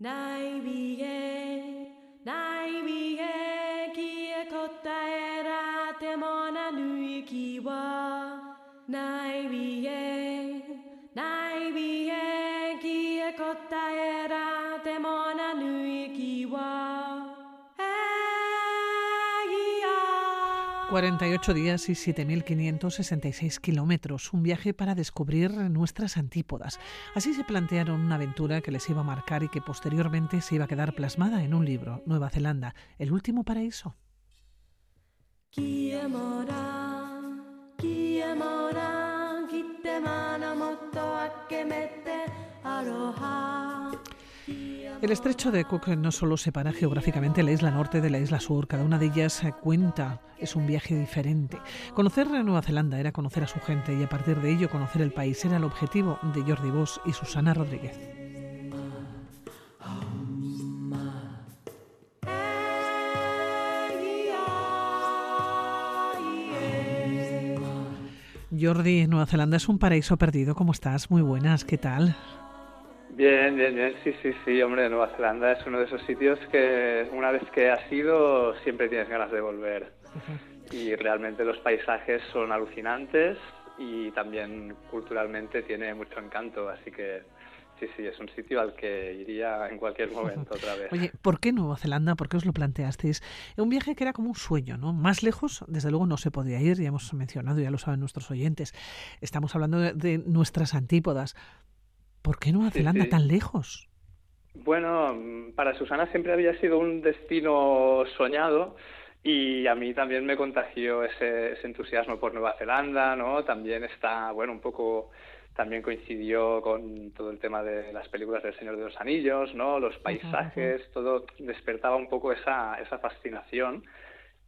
ないびえ、ないびえ、消え答えらてもなぬ息は48 días y 7.566 kilómetros, un viaje para descubrir nuestras antípodas. Así se plantearon una aventura que les iba a marcar y que posteriormente se iba a quedar plasmada en un libro, Nueva Zelanda, El último paraíso. El estrecho de Cook no solo separa geográficamente la isla norte de la isla sur, cada una de ellas cuenta, es un viaje diferente. Conocer Nueva Zelanda era conocer a su gente y a partir de ello conocer el país era el objetivo de Jordi Bosch y Susana Rodríguez. Jordi, Nueva Zelanda es un paraíso perdido. ¿Cómo estás? Muy buenas, ¿qué tal? Bien, bien, bien, sí, sí, sí, hombre, Nueva Zelanda es uno de esos sitios que una vez que has ido siempre tienes ganas de volver. Y realmente los paisajes son alucinantes y también culturalmente tiene mucho encanto, así que sí, sí, es un sitio al que iría en cualquier momento otra vez. Oye, ¿por qué Nueva Zelanda? ¿Por qué os lo planteasteis? Un viaje que era como un sueño, ¿no? Más lejos, desde luego, no se podía ir, ya hemos mencionado, ya lo saben nuestros oyentes. Estamos hablando de nuestras antípodas. ¿Por qué Nueva Zelanda tan lejos? Bueno, para Susana siempre había sido un destino soñado y a mí también me contagió ese, entusiasmo por Nueva Zelanda, ¿no? También está, bueno, un poco también coincidió con todo el tema de las películas del Señor de los Anillos, ¿no? Los paisajes, todo despertaba un poco esa, esa fascinación.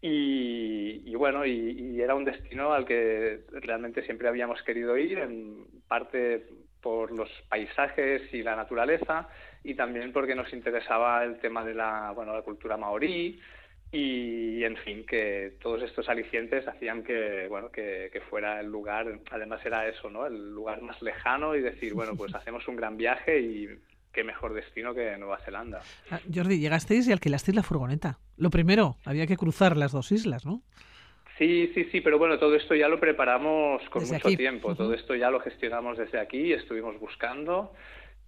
Y, bueno, y, y, era un destino al que realmente siempre habíamos querido ir, en parte por los paisajes y la naturaleza y también porque nos interesaba el tema de la, bueno, la cultura maorí y, en fin, que todos estos alicientes hacían que, bueno, que, fuera el lugar, además era eso, ¿no? El lugar más lejano y decir, bueno, pues hacemos un gran viaje y qué mejor destino que Nueva Zelanda. Ah, Jordi, llegasteis y alquilasteis la furgoneta. Lo primero, había que cruzar las dos islas, ¿no? Sí, sí, sí, pero bueno, todo esto ya lo preparamos con mucho tiempo, todo esto ya lo gestionamos desde aquí, estuvimos buscando.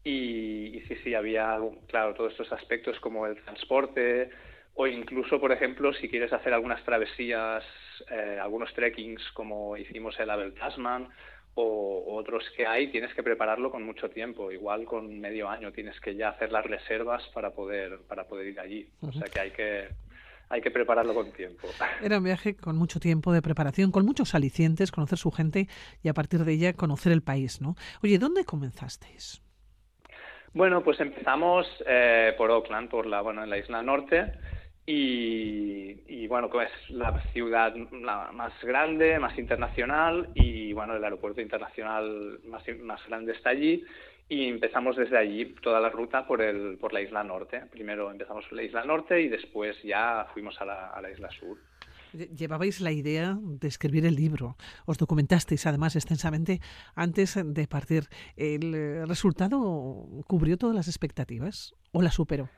Y, sí, sí, había, claro, todos estos aspectos como el transporte o incluso, por ejemplo, si quieres hacer algunas travesías, eh, algunos trekkings como hicimos el Abel Tasman o, otros que hay, tienes que prepararlo con mucho tiempo, igual con medio año tienes que ya hacer las reservas para poder, para poder ir allí, o sea que hay que hay que prepararlo con tiempo. Era un viaje con mucho tiempo de preparación, con muchos alicientes, conocer su gente y a partir de ella conocer el país, ¿no? Oye, ¿dónde comenzasteis? Bueno, pues empezamos eh, por Auckland, por la, bueno, en la isla norte, y, bueno, que es la ciudad más grande, más internacional, y bueno, el aeropuerto internacional más, más grande está allí, y empezamos desde allí toda la ruta por, el, por la isla norte. Primero empezamos por la isla norte y después ya fuimos a la, a la isla sur. Llevabais la idea de escribir el libro, os documentasteis además extensamente antes de partir. ¿El resultado cubrió todas las expectativas o la superó?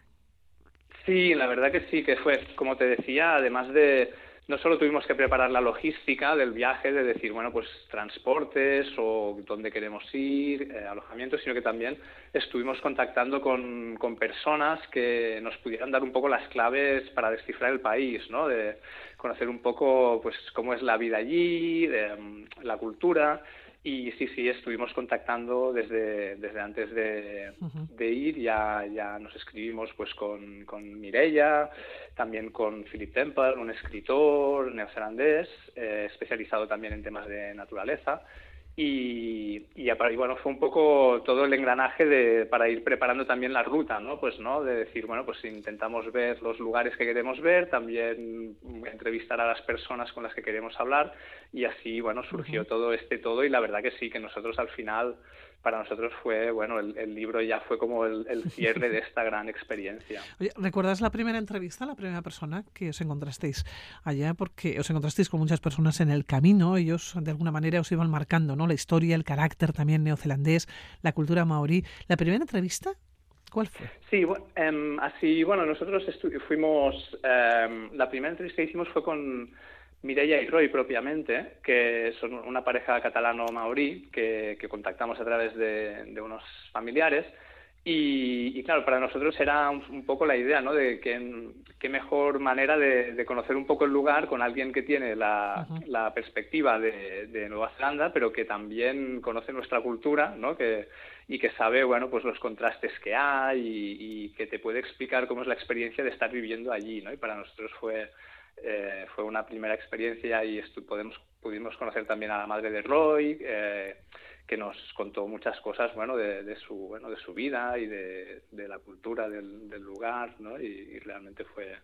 Sí, la verdad que sí, que fue, como te decía, además de, no solo tuvimos que preparar la logística del viaje, de decir, bueno, pues transportes o dónde queremos ir, eh, alojamiento, sino que también estuvimos contactando con, con, personas que nos pudieran dar un poco las claves para descifrar el país, ¿no? De conocer un poco, pues, cómo es la vida allí, de, mm, la cultura. Y sí, sí, estuvimos contactando desde, desde antes de, ir, ya, ya nos escribimos pues con, con Mireia, también con Philip Temple, un escritor neozelandés, eh, especializado también en temas de naturaleza. Y, y, bueno, fue un poco todo el engranaje de, para ir preparando también la ruta, ¿no? Pues, ¿no? De decir, bueno, pues intentamos ver los lugares que queremos ver, también entrevistar a las personas con las que queremos hablar y así, bueno, surgió todo este todo y la verdad que sí, que nosotros al final para nosotros fue, bueno, el, libro ya fue como el, cierre de esta gran experiencia. ¿recuerdas la primera entrevista, la primera persona que os encontrasteis allá? Porque os encontrasteis con muchas personas en el camino, ellos de alguna manera os iban marcando, ¿no? La historia, el carácter también neozelandés, la cultura maorí. ¿La primera entrevista ¿Cuál fue? Sí, em, así, bueno, nosotros fuimos, em, la primera entrevista que hicimos fue con Mireia y Roy propiamente, que son una pareja catalano-maorí que, contactamos a través de, unos familiares. Y, claro, para nosotros era un, poco la idea, ¿no? De que, qué mejor manera de, conocer un poco el lugar con alguien que tiene la, perspectiva de, Nueva Zelanda, pero que también conoce nuestra cultura, ¿no? Que, y que sabe, bueno, pues los contrastes que hay y, y, que te puede explicar cómo es la experiencia de estar viviendo allí, ¿no? Y para nosotros fue eh, fue una primera experiencia y podemos, pudimos conocer también a la madre de Roy, eh, que nos contó muchas cosas bueno, de, su, bueno, de su vida y de, la cultura del, lugar, ¿no? y, realmente fue,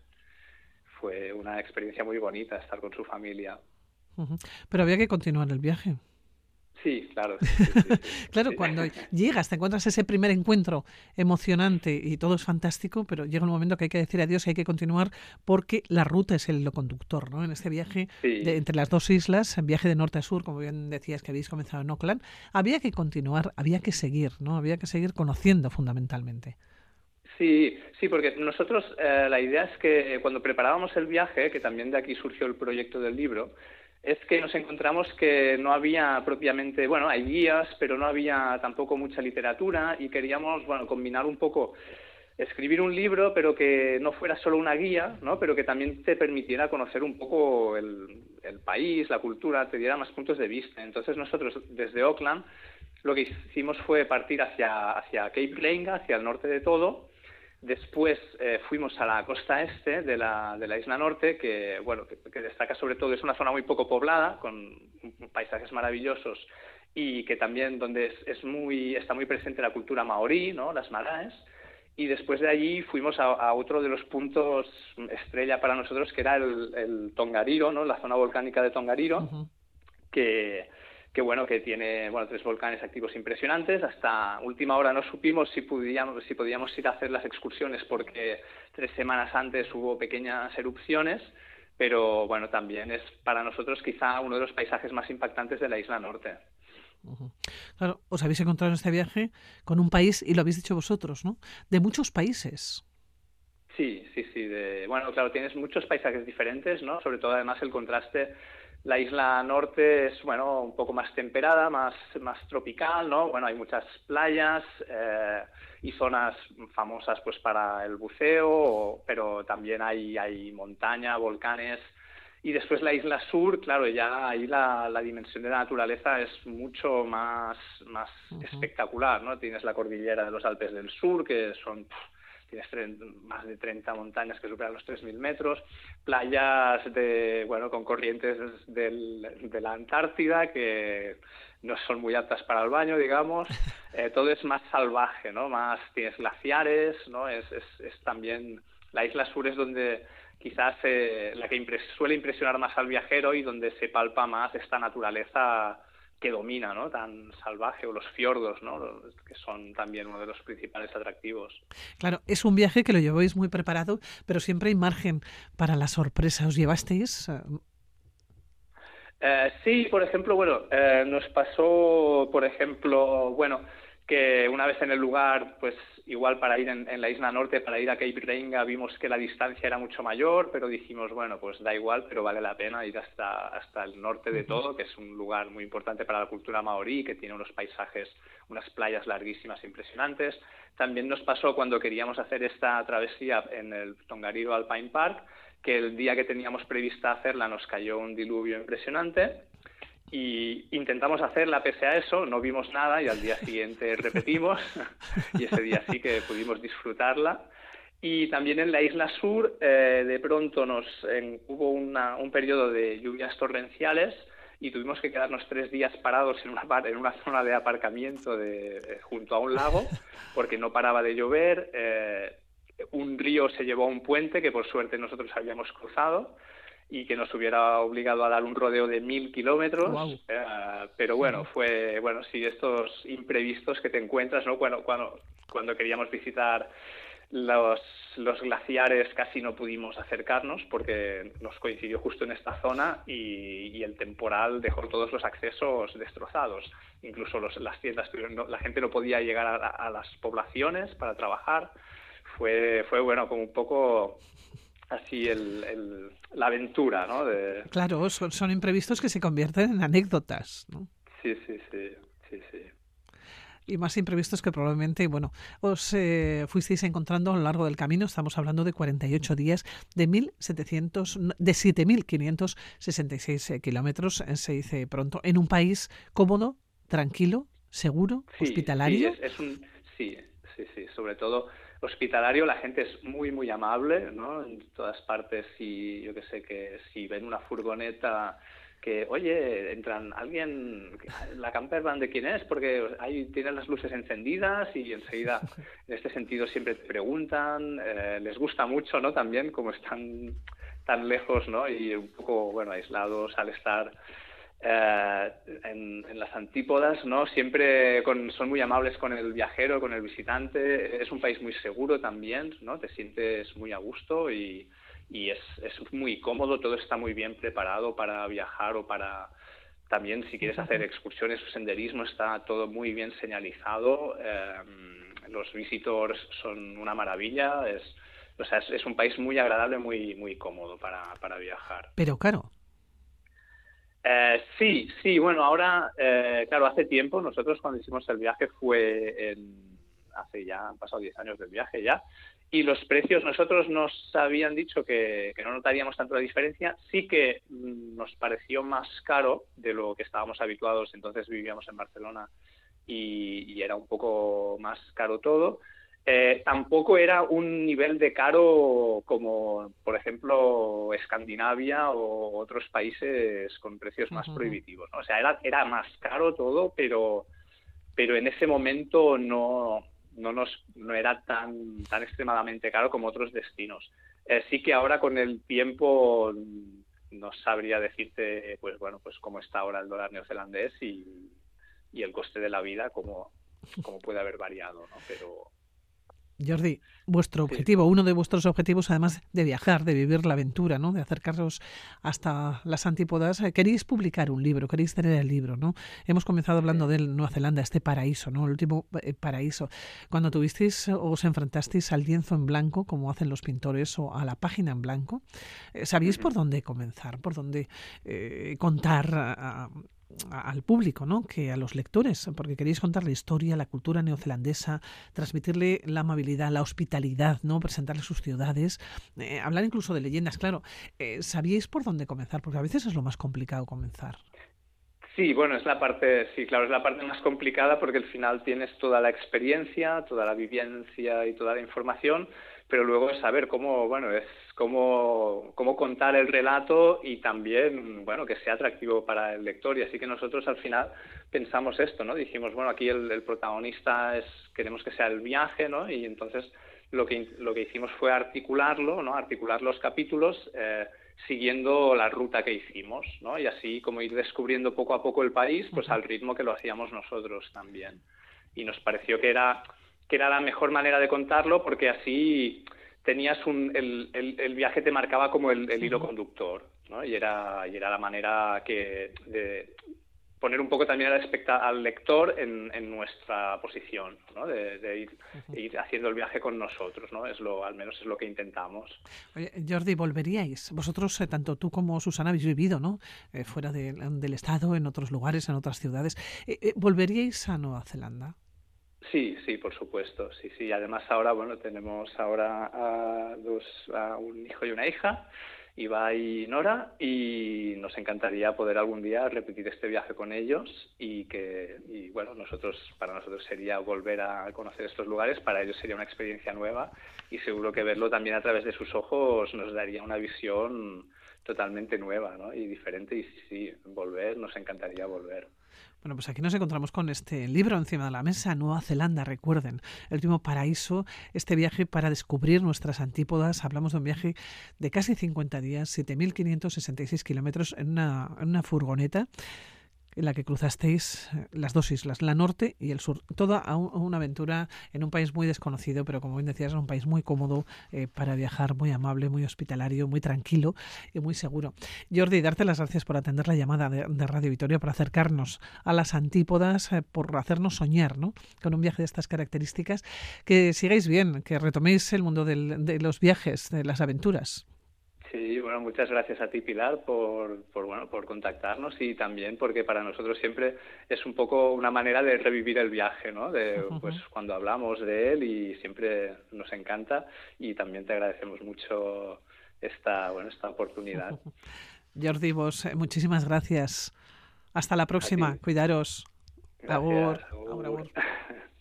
fue una experiencia muy bonita estar con su familia. Pero había que continuar el viaje. Sí, claro. claro, cuando llegas, te encuentras ese primer encuentro emocionante y todo es fantástico, pero llega un momento que hay que decir adiós y hay que continuar porque la ruta es el conductor, ¿no? En este viaje entre las dos islas, en viaje de norte a sur, como bien decías que habéis comenzado en Auckland, había que continuar, había que seguir, ¿no? Había que seguir conociendo fundamentalmente. Sí, sí, porque nosotros eh, la idea es que cuando preparábamos el viaje, que también de aquí surgió el proyecto del libro, es que nos encontramos que no había propiamente, bueno, hay guías, pero no había tampoco mucha literatura y queríamos, bueno, combinar un poco escribir un libro, pero que no fuera solo una guía, ¿no? pero que también te permitiera conocer un poco el, país, la cultura, te diera más puntos de vista. Entonces nosotros desde Auckland lo que hicimos fue partir hacia, hacia Cape Reinga, hacia el norte de todo, Después eh, fuimos a la costa este de la, de la isla norte, que, bueno, que, destaca sobre todo, es una zona muy poco poblada, con paisajes maravillosos y que también donde es, muy, está muy presente la cultura maorí, ¿no? las maraes. Y después de allí fuimos a, otro de los puntos estrella para nosotros, que era el, Tongariro, ¿no? la zona volcánica de Tongariro, que que bueno, que tiene bueno, tres volcanes activos impresionantes. Hasta última hora no supimos si podíamos, si podíamos ir a hacer las excursiones porque tres semanas antes hubo pequeñas erupciones, pero bueno, también es para nosotros quizá uno de los paisajes más impactantes de la isla norte. Claro, os habéis encontrado en este viaje con un país, y lo habéis dicho vosotros, ¿no? De muchos países. Sí, sí, sí. De, bueno, claro, tienes muchos paisajes diferentes, ¿no? Sobre todo, además, el contraste la isla norte es, bueno, un poco más temperada, más, más tropical, ¿no? Bueno, hay muchas playas eh, y zonas famosas pues para el buceo, pero también hay, hay montaña, volcanes. Y después la isla sur, claro, ya ahí la, la dimensión de la naturaleza es mucho más, más espectacular, ¿no? Tienes la cordillera de los Alpes del Sur, que son tienes más de 30 montañas que superan los 3.000 metros, playas de, bueno, con corrientes de la Antártida que no son muy aptas para el baño, digamos, eh, todo es más salvaje, ¿no? Más, tienes glaciares, ¿no? Es, es, también, la isla sur es donde quizás eh, la que suele impresionar más al viajero y donde se palpa más esta naturaleza que domina, ¿no? Tan salvaje, o los fiordos, ¿no? Que son también uno de los principales atractivos. Claro, es un viaje que lo lleváis muy preparado, pero siempre hay margen para la sorpresa. ¿Os llevasteis? Eh, sí, por ejemplo, bueno, eh, nos pasó, por ejemplo, bueno, que una vez en el lugar, pues igual para ir en, la isla norte, para ir a Cape Reinga, vimos que la distancia era mucho mayor, pero dijimos, bueno, pues da igual, pero vale la pena ir hasta, hasta el norte de todo, que es un lugar muy importante para la cultura maorí, que tiene unos paisajes, unas playas larguísimas, impresionantes. También nos pasó cuando queríamos hacer esta travesía en el Tongariro Alpine Park, que el día que teníamos prevista hacerla nos cayó un diluvio impresionante y intentamos hacerla pese a eso, no vimos nada y al día siguiente repetimos y ese día sí que pudimos disfrutarla. Y también en la isla sur eh, de pronto nos hubo un periodo de lluvias torrenciales y tuvimos que quedarnos tres días parados en una, en una zona de aparcamiento de, eh, junto a un lago porque no paraba de llover. Eh, un río se llevó a un puente que por suerte nosotros habíamos cruzado y que nos hubiera obligado a dar un rodeo de mil kilómetros. Eh, pero bueno, fue, bueno, sí, estos imprevistos que te encuentras, ¿no? Cuando, cuando, cuando queríamos visitar los, los, glaciares casi no pudimos acercarnos porque nos coincidió justo en esta zona y, el temporal dejó todos los accesos destrozados. Incluso las tiendas, la gente no podía llegar a, las poblaciones para trabajar. Fue, fue bueno, como un poco así el, la aventura, ¿no? De... Claro, son, son imprevistos que se convierten en anécdotas, ¿no? Sí, sí, sí, sí, sí y más imprevistos que probablemente, bueno, os eh, fuisteis encontrando a lo largo del camino. Estamos hablando de 48 días, de 1.700, de 7.566 eh, kilómetros, eh, se dice pronto, en un país cómodo, tranquilo, seguro, hospitalario. Sí, es, un, sí, sí, sí, sobre todo hospitalario, la gente es muy, muy amable, ¿no? En todas partes, y yo que sé, que si ven una furgoneta que, oye, entran alguien, la camper van de quién es, porque ahí tienen las luces encendidas y enseguida, en este sentido, siempre te preguntan, eh, les gusta mucho, ¿no? También, como están tan lejos, ¿no? Y un poco, bueno, aislados al estar eh, en, las antípodas, ¿no? Siempre son muy amables con el viajero, con el visitante. Es un país muy seguro también, ¿no? Te sientes muy a gusto y y es, es muy cómodo, todo está muy bien preparado para viajar o para también si quieres hacer excursiones o senderismo está todo muy bien señalizado, em, los visitors son una maravilla, es, o sea, es, un país muy agradable, muy, muy cómodo para, para viajar. Pero caro. Eh, sí, sí, bueno, ahora, eh, claro, hace tiempo, nosotros cuando hicimos el viaje fue en, hace ya, han pasado 10 años del viaje ya, y los precios, nosotros nos habían dicho que, no notaríamos tanto la diferencia, sí que mm, nos pareció más caro de lo que estábamos habituados, entonces vivíamos en Barcelona y, era un poco más caro todo. Eh, tampoco era un nivel de caro como, por ejemplo, Escandinavia o otros países con precios más prohibitivos. O sea, era, era más caro todo, pero, pero en ese momento no, no nos no era tan tan extremadamente caro como otros destinos. Eh, sí que ahora con el tiempo no sabría decirte pues bueno pues cómo está ahora el dólar neozelandés y, y el coste de la vida cómo, cómo puede haber variado, ¿no? Pero Jordi, vuestro objetivo, uno de vuestros objetivos, además de viajar, de vivir la aventura, ¿no? de acercaros hasta las antípodas, eh, queréis publicar un libro, queréis tener el libro. ¿no? Hemos comenzado hablando de Nueva Zelanda, este paraíso, ¿no? el último eh, paraíso. Cuando tuvisteis o os enfrentasteis al lienzo en blanco, como hacen los pintores, o a la página en blanco, eh, ¿sabíais por dónde comenzar, por dónde contar al público, ¿no? que a los lectores, porque queréis contar la historia, la cultura neozelandesa, transmitirle la amabilidad, la hospitalidad, ¿no? presentarle sus ciudades, eh, hablar incluso de leyendas. Claro, eh, ¿sabíais por dónde comenzar? Porque a veces es lo más complicado comenzar. Sí, bueno, es la parte, sí, claro, es la parte más complicada porque al final tienes toda la experiencia, toda la vivencia y toda la información, pero luego es saber cómo, bueno, es cómo, cómo contar el relato y también, bueno, que sea atractivo para el lector. Y así que nosotros al final pensamos esto, ¿no? Dijimos, bueno, aquí el, protagonista es, queremos que sea el viaje, ¿no? Y entonces lo que, lo que hicimos fue articularlo, ¿no? Articular los capítulos eh, siguiendo la ruta que hicimos, ¿no? Y así como ir descubriendo poco a poco el país, pues al ritmo que lo hacíamos nosotros también. Y nos pareció que era que era la mejor manera de contarlo porque así tenías un, el, el, viaje te marcaba como el, hilo conductor, ¿no? Y era, y era la manera que de poner un poco también al, al lector en, en, nuestra posición, ¿no? De, ir, ir, haciendo el viaje con nosotros, ¿no? Es lo, al menos es lo que intentamos. Oye, Jordi, ¿volveríais? Vosotros, eh, tanto tú como Susana, habéis vivido, ¿no? Eh, fuera del Estado, en otros lugares, en otras ciudades. Eh, ¿Volveríais a Nueva Zelanda? Sí, sí, por supuesto, sí, sí. Además ahora, bueno, tenemos ahora a, dos, a un hijo y una hija, Iba y Nora, y nos encantaría poder algún día repetir este viaje con ellos y que, y bueno, nosotros, para nosotros sería volver a conocer estos lugares, para ellos sería una experiencia nueva y seguro que verlo también a través de sus ojos nos daría una visión totalmente nueva, ¿no? Y diferente y sí, volver, nos encantaría volver. Bueno, pues aquí nos encontramos con este libro encima de la mesa, Nueva Zelanda, recuerden, el último paraíso, este viaje para descubrir nuestras antípodas. Hablamos de un viaje de casi 50 días, 7.566 kilómetros en una, en una furgoneta en la que cruzasteis eh, las dos islas, la norte y el sur. Toda una aventura en un país muy desconocido, pero como bien decías, en un país muy cómodo eh, para viajar, muy amable, muy hospitalario, muy tranquilo y muy seguro. Jordi, darte las gracias por atender la llamada de, Radio Vitoria, por acercarnos a las antípodas, eh, por hacernos soñar ¿no? con un viaje de estas características. Que sigáis bien, que retoméis el mundo de los viajes, de las aventuras. Sí, bueno, muchas gracias a ti, Pilar, por, por, bueno, por contactarnos y también porque para nosotros siempre es un poco una manera de revivir el viaje, ¿no? De, pues cuando hablamos de él y siempre nos encanta y también te agradecemos mucho esta, bueno, esta oportunidad. Jordi, vos, eh, muchísimas gracias. Hasta la próxima. Cuidaros. Gracias,